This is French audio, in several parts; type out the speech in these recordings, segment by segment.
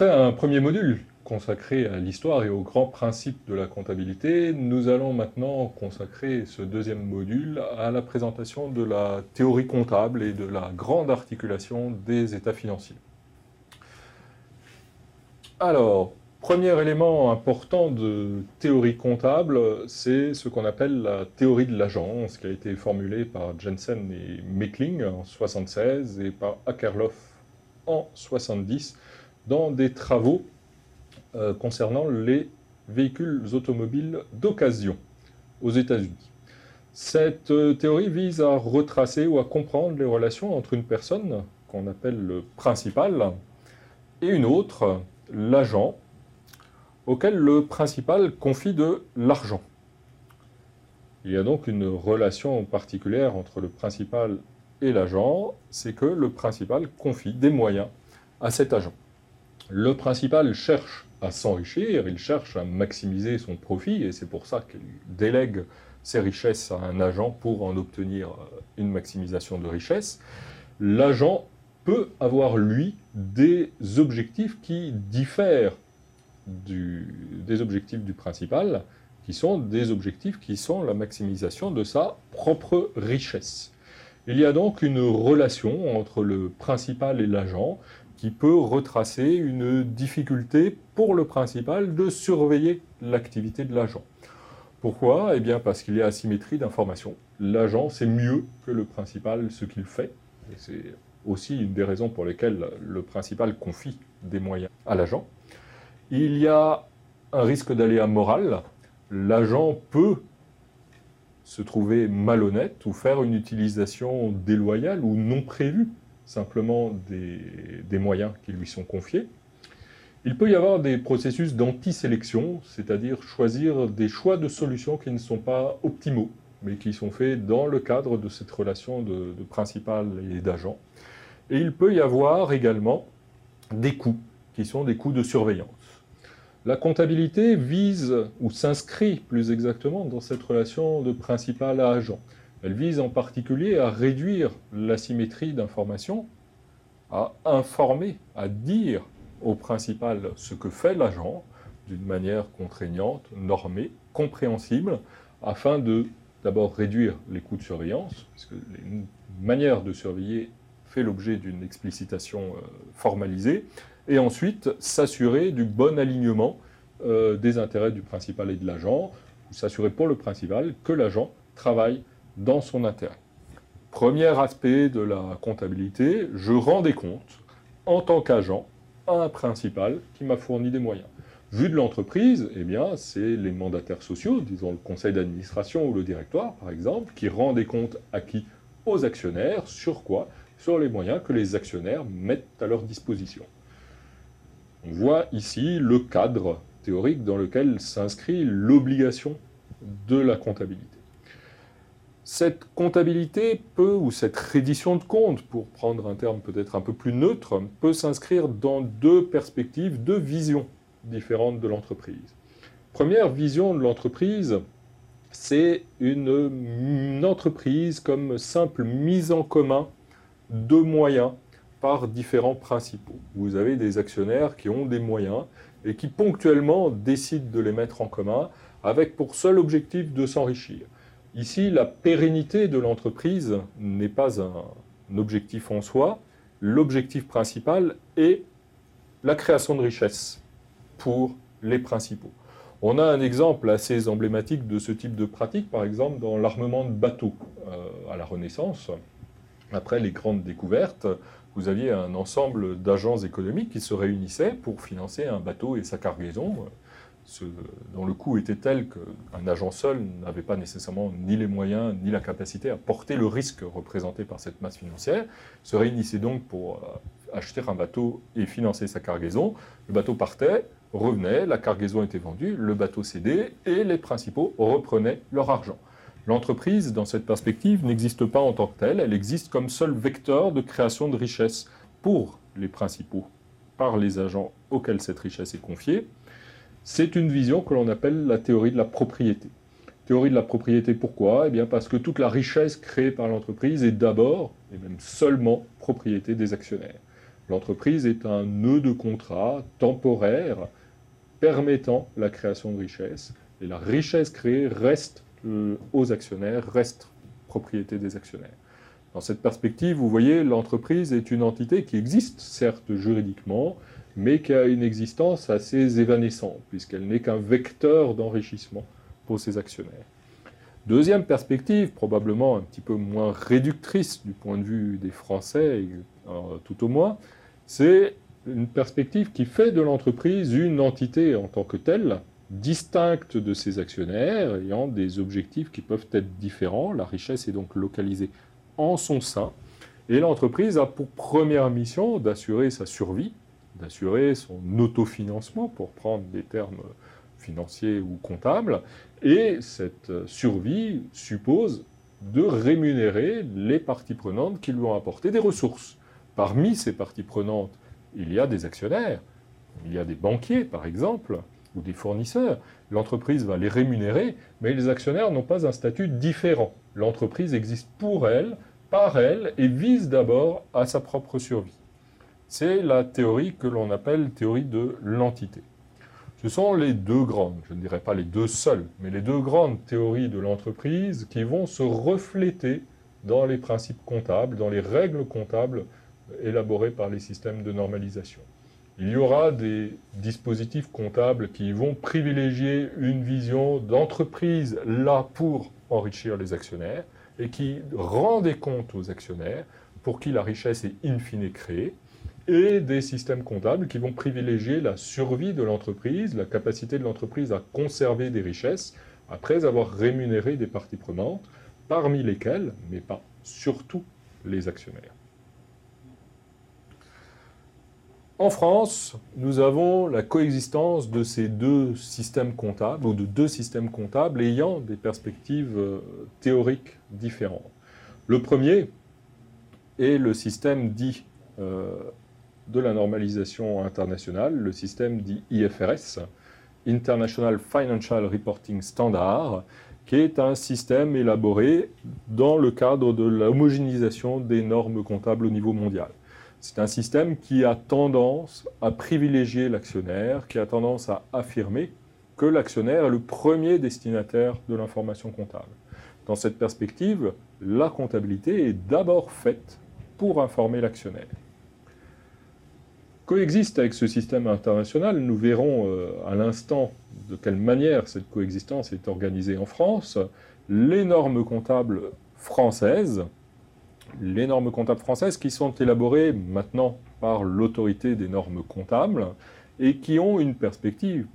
Après un premier module consacré à l'histoire et aux grands principes de la comptabilité, nous allons maintenant consacrer ce deuxième module à la présentation de la théorie comptable et de la grande articulation des états financiers. Alors, premier élément important de théorie comptable, c'est ce qu'on appelle la théorie de l'agence, qui a été formulée par Jensen et Meckling en 1976 et par Akerlof en 1970 dans des travaux euh, concernant les véhicules automobiles d'occasion aux États-Unis. Cette euh, théorie vise à retracer ou à comprendre les relations entre une personne, qu'on appelle le principal, et une autre, l'agent, auquel le principal confie de l'argent. Il y a donc une relation particulière entre le principal et l'agent, c'est que le principal confie des moyens à cet agent. Le principal cherche à s'enrichir, il cherche à maximiser son profit, et c'est pour ça qu'il délègue ses richesses à un agent pour en obtenir euh, une maximisation de richesse. L'agent peut avoir, lui, des objectifs qui diffèrent des objectifs du principal, qui sont des objectifs qui sont la maximisation de sa propre richesse. Il y a donc une relation entre le principal et l'agent qui peut retracer une difficulté pour le principal de surveiller l'activité de l'agent. Pourquoi? Eh bien parce qu'il y a asymétrie d'information. L'agent sait mieux que le principal ce qu'il fait. C'est aussi une des raisons pour lesquelles le principal confie des moyens à l'agent. Il y a un risque d'aléa moral. L'agent peut se trouver malhonnête ou faire une utilisation déloyale ou non prévue simplement des, moyens qui lui sont confiés. Il peut y avoir des processus d'anti-sélection, c'est-à-dire choisir des choix de solutions qui ne sont pas optimaux, mais qui sont faits dans le cadre de cette relation de, de principal et d'agent. Et il peut y avoir également des coûts, qui sont des coûts de surveillance. La comptabilité vise, ou s'inscrit plus exactement, dans cette relation de principal à agent. Elle vise en particulier à réduire l'asymétrie d'information, à informer, à dire au principal ce que fait l'agent d'une manière contraignante, normée, compréhensible, afin de d'abord réduire les coûts de surveillance, puisque les manière de surveiller fait l'objet d'une explicitation euh, formalisée, et ensuite s'assurer du bon alignement euh, des intérêts du principal et de l'agent, s'assurer pour le principal que l'agent travaille dans son intérêt. Premier aspect de la comptabilité, je rends des comptes en tant qu'agent à un principal qui m'a fourni des moyens. Vu de l'entreprise, eh bien, c'est les mandataires sociaux, disons le conseil d'administration ou le directoire, par exemple, qui rend des comptes acquis aux actionnaires. Sur quoi? Sur les moyens que les actionnaires mettent à leur disposition. On voit ici le cadre théorique dans lequel s'inscrit l'obligation de la comptabilité. Cette comptabilité peut, ou cette reddition de compte, pour prendre un terme peut-être un peu plus neutre, peut s'inscrire dans deux perspectives, deux visions différentes de l'entreprise. Première vision de l'entreprise, c'est une, entreprise comme simple mise en commun de moyens par différents principaux. Vous avez des actionnaires qui ont des moyens et qui ponctuellement décident de les mettre en commun avec pour seul objectif de s'enrichir. Ici, la pérennité de l'entreprise n'est pas un objectif en soi. L'objectif principal est la création de richesses pour les principaux. On a un exemple assez emblématique de ce type de pratique, par exemple dans l'armement de bateaux euh, à la Renaissance. Après les grandes découvertes, vous aviez un ensemble d'agents économiques qui se réunissaient pour financer un bateau et sa cargaison dont le coût était tel qu'un agent seul n'avait pas nécessairement ni les moyens ni la capacité à porter le risque représenté par cette masse financière, se réunissait donc pour euh, acheter un bateau et financer sa cargaison. Le bateau partait, revenait, la cargaison était vendue, le bateau cédait et les principaux reprenaient leur argent. L'entreprise, dans cette perspective, n'existe pas en tant que telle, elle existe comme seul vecteur de création de richesse pour les principaux, par les agents auxquels cette richesse est confiée, c'est une vision que l'on appelle la théorie de la propriété. Théorie de la propriété, pourquoi? Eh bien parce que toute la richesse créée par l'entreprise est d'abord, et même seulement, propriété des actionnaires. L'entreprise est un nœud de contrat temporaire permettant la création de richesse. Et la richesse créée reste euh, aux actionnaires, reste propriété des actionnaires. Dans cette perspective, vous voyez, l'entreprise est une entité qui existe, certes juridiquement, mais qui a une existence assez évanescente, puisqu'elle n'est qu'un vecteur d'enrichissement pour ses actionnaires. Deuxième perspective, probablement un petit peu moins réductrice du point de vue des Français, euh, tout au moins, c'est une perspective qui fait de l'entreprise une entité en tant que telle, distincte de ses actionnaires, ayant des objectifs qui peuvent être différents. La richesse est donc localisée en son sein. Et l'entreprise a pour première mission d'assurer sa survie, d'assurer son autofinancement, pour prendre des termes financiers ou comptables. Et cette survie suppose de rémunérer les parties prenantes qui lui ont apporté des ressources. Parmi ces parties prenantes, il y a des actionnaires, il y a des banquiers par exemple, ou des fournisseurs. L'entreprise va les rémunérer, mais les actionnaires n'ont pas un statut différent. L'entreprise existe pour elle, par elle, et vise d'abord à sa propre survie. C'est la théorie que l'on appelle théorie de l'entité. Ce sont les deux grandes, je ne dirais pas les deux seules, mais les deux grandes théories de l'entreprise qui vont se refléter dans les principes comptables, dans les règles comptables élaborées par les systèmes de normalisation. Il y aura des dispositifs comptables qui vont privilégier une vision d'entreprise là pour enrichir les actionnaires et qui rend des comptes aux actionnaires pour qui la richesse est in fine créée, et des systèmes comptables qui vont privilégier la survie de l'entreprise, la capacité de l'entreprise à conserver des richesses après avoir rémunéré des parties prenantes, parmi lesquelles, mais pas surtout, les actionnaires. En France, nous avons la coexistence de ces deux systèmes comptables, ou de deux systèmes comptables ayant des perspectives euh, théoriques différentes. Le premier est le système dit euh, de la normalisation internationale, le système dit IFRS, International Financial Reporting Standard, qui est un système élaboré dans le cadre de l'homogénéisation des normes comptables au niveau mondial. C'est un système qui a tendance à privilégier l'actionnaire, qui a tendance à affirmer que l'actionnaire est le premier destinataire de l'information comptable. Dans cette perspective, la comptabilité est d'abord faite pour informer l'actionnaire. Coexiste avec ce système international, nous verrons euh, à l'instant de quelle manière cette coexistence est organisée en France, les normes comptables françaises, les normes comptables françaises qui sont élaborées maintenant par l'autorité des normes comptables et qui ont une perspective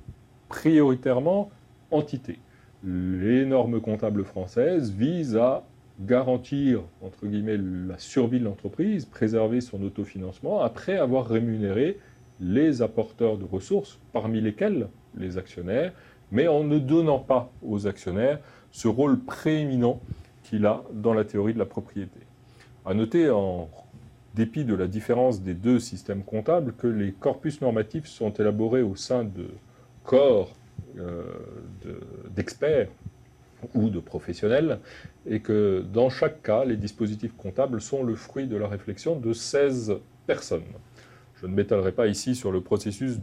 prioritairement entité. Les normes comptables françaises visent à garantir, entre guillemets, la survie de l'entreprise, préserver son autofinancement, après avoir rémunéré les apporteurs de ressources, parmi lesquels les actionnaires, mais en ne donnant pas aux actionnaires ce rôle prééminent qu'il a dans la théorie de la propriété. À noter, en dépit de la différence des deux systèmes comptables, que les corpus normatifs sont élaborés au sein de corps euh, d'experts ou de professionnels, et que dans chaque cas, les dispositifs comptables sont le fruit de la réflexion de 16 personnes. Je ne m'étalerai pas ici sur le processus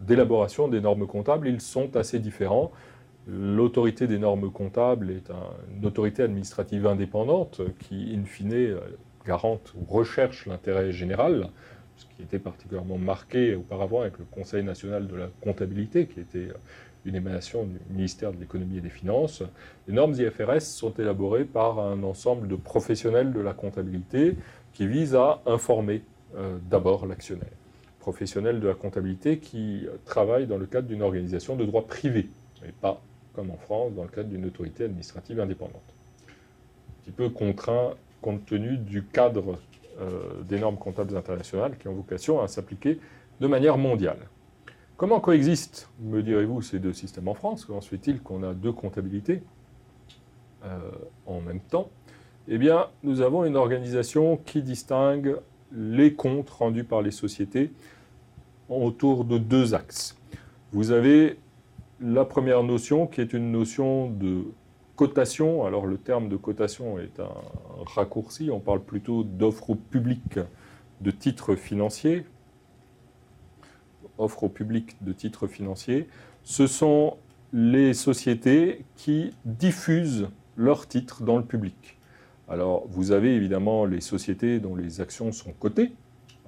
d'élaboration des normes comptables, ils sont assez différents. L'autorité des normes comptables est une autorité administrative indépendante qui, in fine, garante ou recherche l'intérêt général, ce qui était particulièrement marqué auparavant avec le Conseil national de la comptabilité, qui était une émanation du ministère de l'économie et des finances. Les normes IFRS sont élaborées par un ensemble de professionnels de la comptabilité qui visent à informer euh, d'abord l'actionnaire. Professionnels de la comptabilité qui travaillent dans le cadre d'une organisation de droit privé, et pas comme en France, dans le cadre d'une autorité administrative indépendante. Un petit peu contraint compte tenu du cadre euh, des normes comptables internationales qui ont vocation à s'appliquer de manière mondiale. Comment coexistent, me direz-vous, ces deux systèmes en France? Comment se fait-il qu'on a deux comptabilités euh, en même temps? Eh bien, nous avons une organisation qui distingue les comptes rendus par les sociétés autour de deux axes. Vous avez la première notion qui est une notion de cotation. Alors le terme de cotation est un raccourci, on parle plutôt d'offre publique de titres financiers, offre au public de titres financiers, ce sont les sociétés qui diffusent leurs titres dans le public. Alors, vous avez évidemment les sociétés dont les actions sont cotées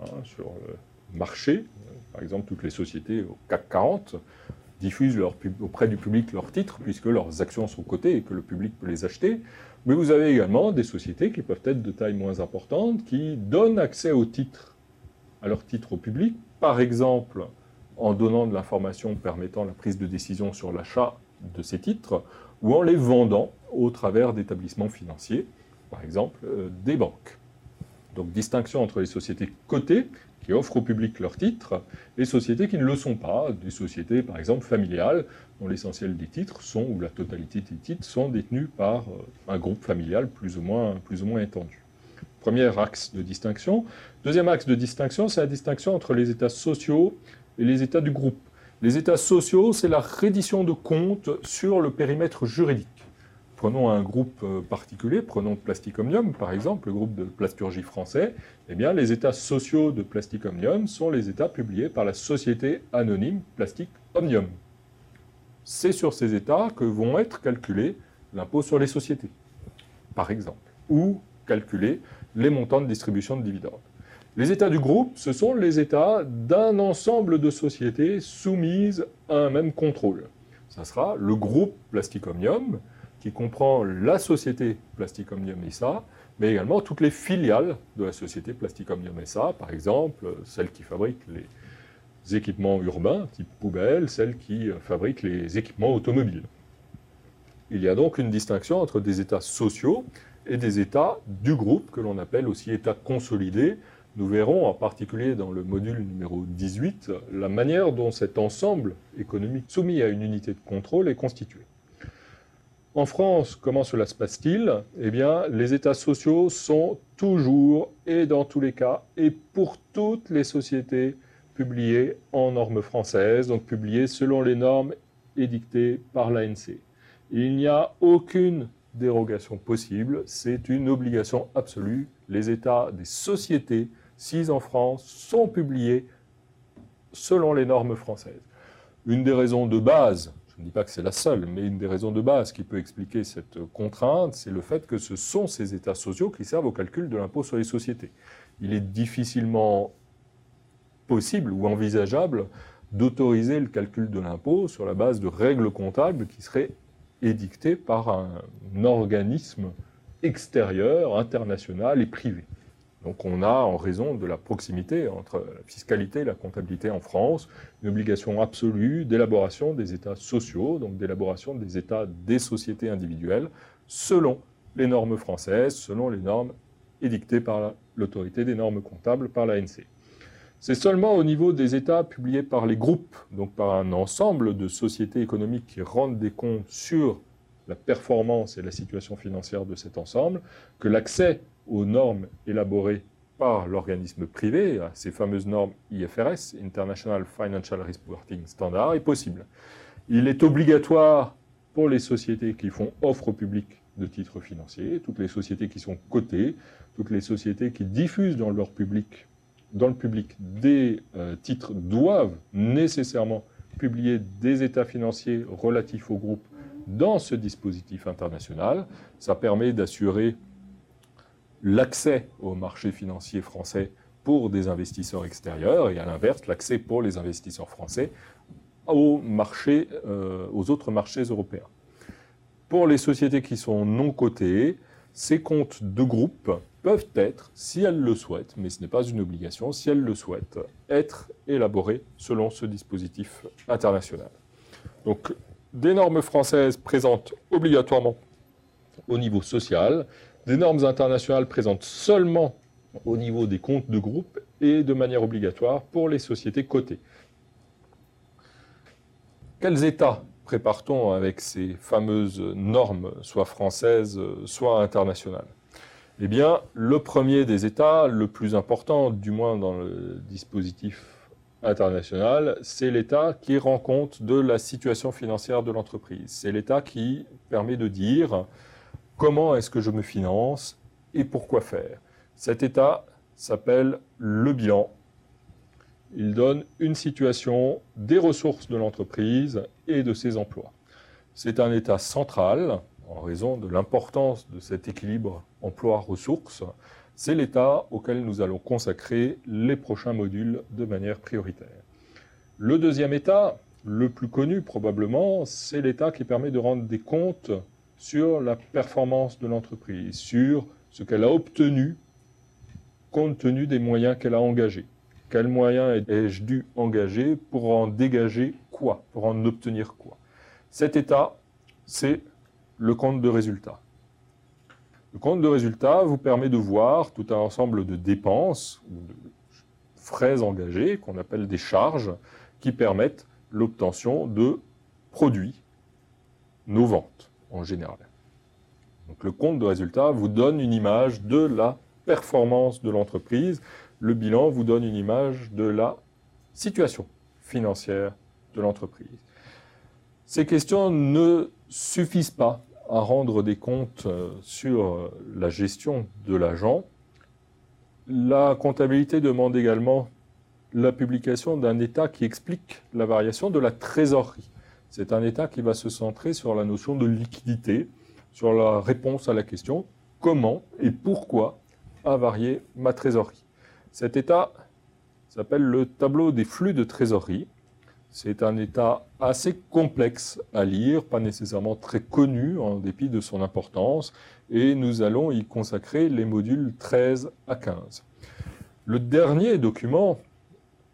hein, sur le marché. Par exemple, toutes les sociétés au CAC 40 diffusent auprès du public leurs titres puisque leurs actions sont cotées et que le public peut les acheter. Mais vous avez également des sociétés qui peuvent être de taille moins importante qui donnent accès aux titres, à leurs titres au public, par exemple en donnant de l'information permettant la prise de décision sur l'achat de ces titres ou en les vendant au travers d'établissements financiers, par exemple euh, des banques. Donc distinction entre les sociétés cotées qui offrent au public leurs titres, et sociétés qui ne le sont pas, des sociétés par exemple familiales, dont l'essentiel des titres sont, ou la totalité des titres, sont détenus par euh, un groupe familial plus ou moins, plus ou moins étendu. Premier axe de distinction. Deuxième axe de distinction, c'est la distinction entre les états sociaux et les états du groupe. Les états sociaux, c'est la reddition de comptes sur le périmètre juridique. Prenons un groupe euh, particulier, prenons Plastic Omnium par exemple, le groupe de plasturgie français. Eh bien, les états sociaux de Plastic Omnium sont les états publiés par la société anonyme Plastic Omnium. C'est sur ces états que vont être calculés l'impôt sur les sociétés, par exemple, ou calculés les montants de distribution de dividendes. Les États du groupe, ce sont les États d'un ensemble de sociétés soumises à un même contrôle. Ça sera le groupe Plasticomium, qui comprend la société Plasticomium SA, mais également toutes les filiales de la société Plasticomium SA, par exemple celles qui fabriquent les équipements urbains, type poubelle, celles qui fabriquent les équipements automobiles. Il y a donc une distinction entre des États sociaux et des États du groupe, que l'on appelle aussi États consolidés, nous verrons en particulier dans le module numéro 18 la manière dont cet ensemble économique soumis à une unité de contrôle est constitué. En France, comment cela se passe-t-il? Eh bien, les états sociaux sont toujours et dans tous les cas et pour toutes les sociétés publiés en normes françaises, donc publiés selon les normes édictées par l'ANC. Il n'y a aucune dérogation possible, c'est une obligation absolue. Les états des sociétés Six en France, sont publiés selon les normes françaises. Une des raisons de base, je ne dis pas que c'est la seule, mais une des raisons de base qui peut expliquer cette contrainte, c'est le fait que ce sont ces états sociaux qui servent au calcul de l'impôt sur les sociétés. Il est difficilement possible ou envisageable d'autoriser le calcul de l'impôt sur la base de règles comptables qui seraient édictées par un organisme extérieur, international et privé. Donc on a, en raison de la proximité entre la fiscalité et la comptabilité en France, une obligation absolue d'élaboration des états sociaux, donc d'élaboration des états des sociétés individuelles, selon les normes françaises, selon les normes édictées par l'autorité des normes comptables, par l'ANC. C'est seulement au niveau des états publiés par les groupes, donc par un ensemble de sociétés économiques qui rendent des comptes sur la performance et la situation financière de cet ensemble, que l'accès aux normes élaborées par l'organisme privé, ces fameuses normes IFRS, International Financial Reporting Standard, est possible. Il est obligatoire pour les sociétés qui font offre au public de titres financiers, toutes les sociétés qui sont cotées, toutes les sociétés qui diffusent dans leur public, dans le public des euh, titres doivent nécessairement publier des états financiers relatifs au groupe dans ce dispositif international. Ça permet d'assurer l'accès au marché financier français pour des investisseurs extérieurs et à l'inverse, l'accès pour les investisseurs français aux, marchés, euh, aux autres marchés européens. Pour les sociétés qui sont non cotées, ces comptes de groupe peuvent être, si elles le souhaitent, mais ce n'est pas une obligation, si elles le souhaitent, être élaborés selon ce dispositif international. Donc, des normes françaises présentent obligatoirement au niveau social des normes internationales présentes seulement au niveau des comptes de groupe et de manière obligatoire pour les sociétés cotées. Quels états prépare-t-on avec ces fameuses normes, soit françaises, soit internationales? Eh bien, le premier des états, le plus important, du moins dans le dispositif international, c'est l'État qui rend compte de la situation financière de l'entreprise. C'est l'État qui permet de dire comment est-ce que je me finance et pourquoi faire. Cet état s'appelle le bilan Il donne une situation des ressources de l'entreprise et de ses emplois. C'est un état central, en raison de l'importance de cet équilibre emploi-ressources. C'est l'état auquel nous allons consacrer les prochains modules de manière prioritaire. Le deuxième état, le plus connu probablement, c'est l'état qui permet de rendre des comptes sur la performance de l'entreprise, sur ce qu'elle a obtenu compte tenu des moyens qu'elle a engagés. Quels moyens ai-je dû engager pour en dégager quoi, pour en obtenir quoi? Cet état, c'est le compte de résultat. Le compte de résultat vous permet de voir tout un ensemble de dépenses ou de frais engagés, qu'on appelle des charges, qui permettent l'obtention de produits, nos ventes en général. Donc le compte de résultat vous donne une image de la performance de l'entreprise. Le bilan vous donne une image de la situation financière de l'entreprise. Ces questions ne suffisent pas à rendre des comptes euh, sur euh, la gestion de l'agent. La comptabilité demande également la publication d'un état qui explique la variation de la trésorerie. C'est un état qui va se centrer sur la notion de liquidité, sur la réponse à la question comment et pourquoi a varié ma trésorerie. Cet état s'appelle le tableau des flux de trésorerie. C'est un état assez complexe à lire, pas nécessairement très connu en dépit de son importance, et nous allons y consacrer les modules 13 à 15. Le dernier document,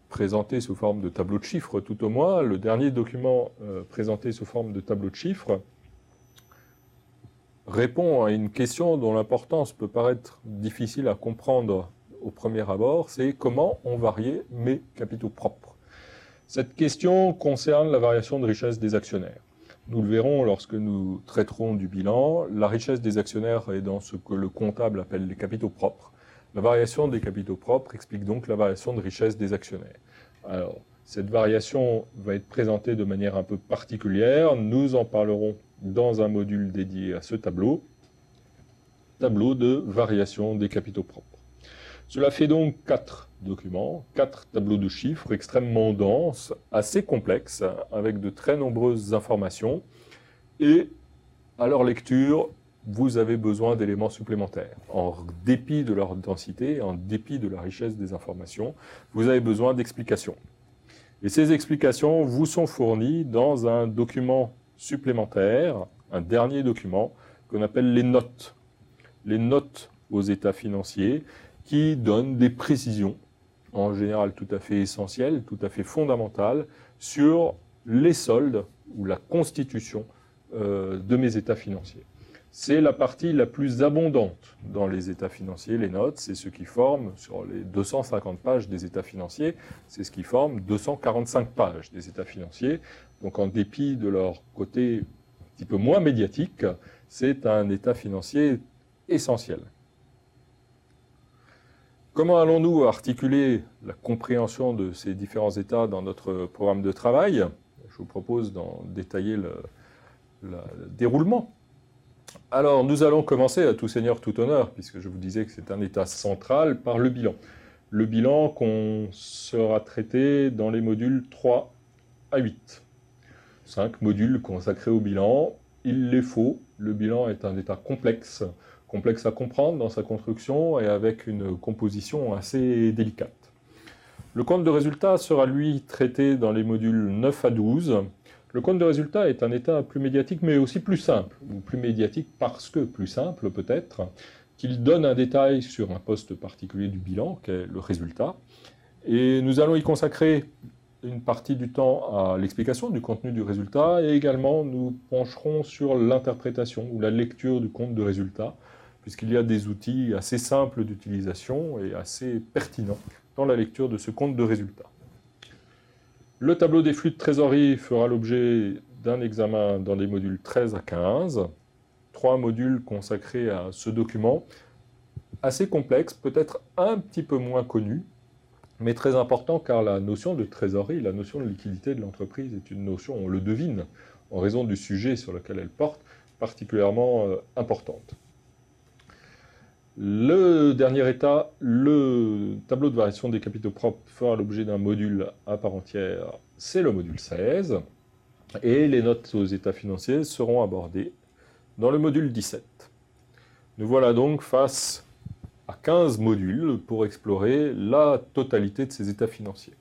présenté sous forme de tableau de chiffres tout au moins, le dernier document euh, présenté sous forme de tableau de chiffres, répond à une question dont l'importance peut paraître difficile à comprendre au premier abord, c'est comment ont varié mes capitaux propres. Cette question concerne la variation de richesse des actionnaires. Nous le verrons lorsque nous traiterons du bilan. La richesse des actionnaires est dans ce que le comptable appelle les capitaux propres. La variation des capitaux propres explique donc la variation de richesse des actionnaires. Alors, cette variation va être présentée de manière un peu particulière. Nous en parlerons dans un module dédié à ce tableau, tableau de variation des capitaux propres. Cela fait donc quatre documents, quatre tableaux de chiffres extrêmement denses, assez complexes, avec de très nombreuses informations, et à leur lecture, vous avez besoin d'éléments supplémentaires. En dépit de leur densité, en dépit de la richesse des informations, vous avez besoin d'explications. Et ces explications vous sont fournies dans un document supplémentaire, un dernier document qu'on appelle les notes. Les notes aux états financiers qui donnent des précisions, en général tout à fait essentielles, tout à fait fondamentales, sur les soldes ou la constitution euh, de mes états financiers. C'est la partie la plus abondante dans les états financiers, les notes, c'est ce qui forme, sur les 250 pages des états financiers, c'est ce qui forme 245 pages des états financiers. Donc en dépit de leur côté un petit peu moins médiatique, c'est un état financier essentiel. Comment allons-nous articuler la compréhension de ces différents états dans notre programme de travail? Je vous propose d'en détailler le, le, déroulement. Alors, nous allons commencer à tout seigneur, tout honneur, puisque je vous disais que c'est un état central, par le bilan. Le bilan qu'on sera traité dans les modules 3 à 8 cinq modules consacrés au bilan. Il les faut. Le bilan est un état complexe, complexe à comprendre dans sa construction et avec une composition assez délicate. Le compte de résultat sera lui traité dans les modules 9 à 12. Le compte de résultat est un état plus médiatique mais aussi plus simple, ou plus médiatique parce que plus simple peut-être, qu'il donne un détail sur un poste particulier du bilan, qui est le résultat. Et nous allons y consacrer une partie du temps à l'explication du contenu du résultat et également nous pencherons sur l'interprétation ou la lecture du compte de résultat puisqu'il y a des outils assez simples d'utilisation et assez pertinents dans la lecture de ce compte de résultat. Le tableau des flux de trésorerie fera l'objet d'un examen dans les modules 13 à 15, trois modules consacrés à ce document, assez complexe, peut-être un petit peu moins connu, mais très important car la notion de trésorerie, la notion de liquidité de l'entreprise est une notion, on le devine, en raison du sujet sur lequel elle porte, particulièrement euh, importante. Le dernier état, le tableau de variation des capitaux propres fera l'objet d'un module à part entière, c'est le module 16. Et les notes aux états financiers seront abordées dans le module 17. Nous voilà donc face à 15 modules pour explorer la totalité de ces états financiers.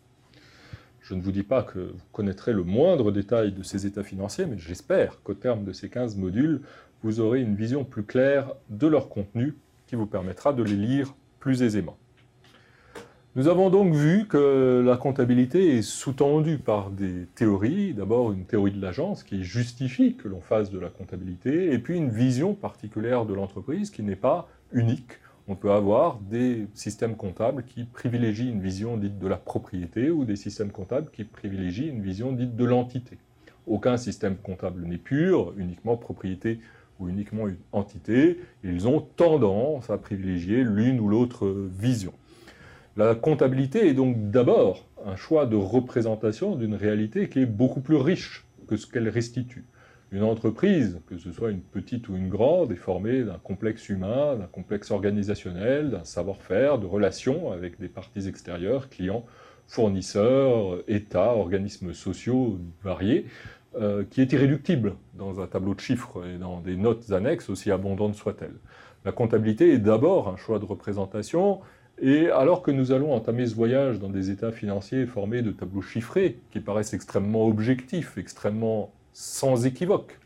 Je ne vous dis pas que vous connaîtrez le moindre détail de ces états financiers, mais j'espère qu'au terme de ces 15 modules, vous aurez une vision plus claire de leur contenu qui vous permettra de les lire plus aisément. Nous avons donc vu que la comptabilité est sous-tendue par des théories. D'abord une théorie de l'agence qui justifie que l'on fasse de la comptabilité, et puis une vision particulière de l'entreprise qui n'est pas unique. On peut avoir des systèmes comptables qui privilégient une vision dite de la propriété ou des systèmes comptables qui privilégient une vision dite de l'entité. Aucun système comptable n'est pur, uniquement propriété ou uniquement une entité. Ils ont tendance à privilégier l'une ou l'autre vision. La comptabilité est donc d'abord un choix de représentation d'une réalité qui est beaucoup plus riche que ce qu'elle restitue. Une entreprise, que ce soit une petite ou une grande, est formée d'un complexe humain, d'un complexe organisationnel, d'un savoir-faire, de relations avec des parties extérieures, clients, fournisseurs, États, organismes sociaux variés, euh, qui est irréductible dans un tableau de chiffres et dans des notes annexes, aussi abondantes soient-elles. La comptabilité est d'abord un choix de représentation et alors que nous allons entamer ce voyage dans des états financiers formés de tableaux chiffrés, qui paraissent extrêmement objectifs, extrêmement sans équivoque,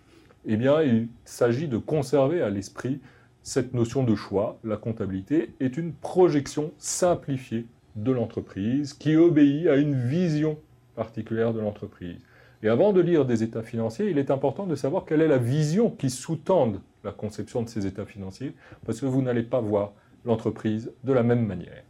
eh bien, il s'agit de conserver à l'esprit cette notion de choix. La comptabilité est une projection simplifiée de l'entreprise qui obéit à une vision particulière de l'entreprise. Et avant de lire des états financiers, il est important de savoir quelle est la vision qui sous-tende la conception de ces états financiers, parce que vous n'allez pas voir l'entreprise de la même manière.